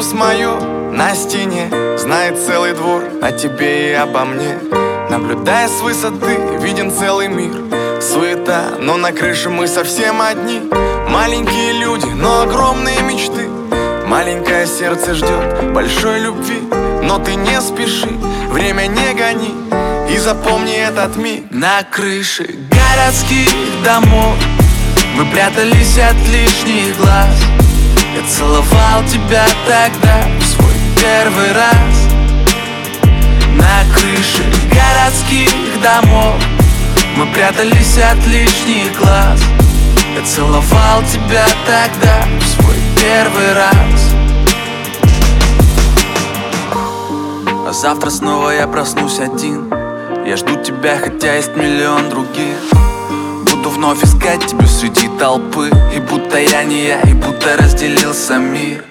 Плюс мое на стене. Знает целый двор о тебе и обо мне. Наблюдая с высоты, виден целый мир. Суета, но на крыше мы совсем одни. Маленькие люди, но огромные мечты. Маленькое сердце ждет большой любви. Но ты не спеши, время не гони. И запомни этот миг. На крыше городских домов Мы прятались от лишних глаз Я целовал тебя тогда в свой первый раз. На крыше городских домов Мы прятались от лишних глаз. Я целовал тебя тогда в свой первый раз. А завтра снова я проснусь один. Я жду тебя, хотя есть миллион других вновь искать тебя среди толпы. И будто я не я, и будто разделился мир.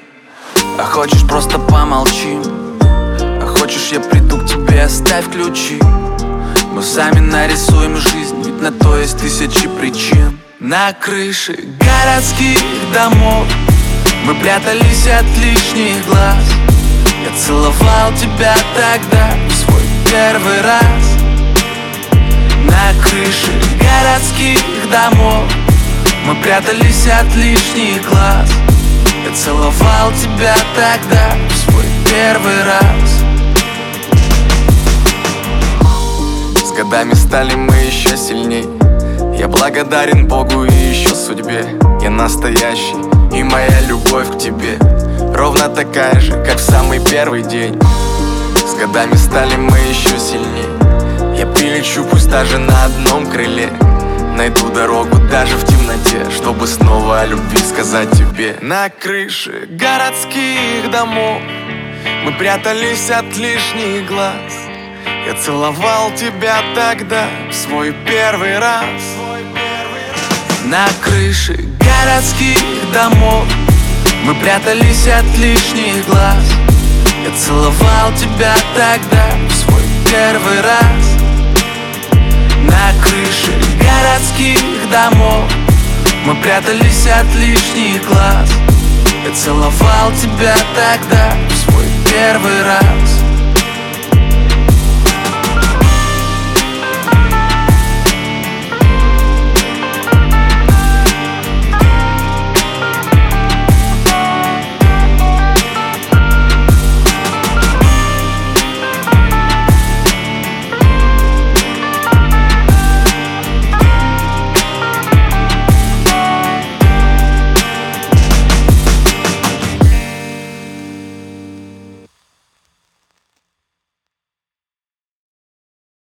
А хочешь просто помолчим А хочешь я приду к тебе, оставь ключи. Мы сами нарисуем жизнь, ведь на то есть тысячи причин. На крыше городских домов Мы прятались от лишних глаз. Я целовал тебя тогда в свой первый раз На крыше городских домов. Мы прятались от лишних глаз. Я целовал тебя тогда в свой первый раз. С годами стали мы еще сильней. Я благодарен Богу и еще судьбе. Я настоящий, и моя любовь к тебе Ровно такая же, как в самый первый день. С годами стали мы еще сильней Я прилечу, пусть даже на одном крыле. Найду дорогу даже в темноте Чтобы снова о любви сказать тебе. На крыше городских домов Мы прятались от лишних глаз. Я целовал тебя тогда в свой первый раз. На крыше городских домов Мы прятались от лишних глаз. Я целовал тебя тогда в свой первый раз На крыше городских домов Мы прятались от лишних глаз. Я целовал тебя тогда в свой первый раз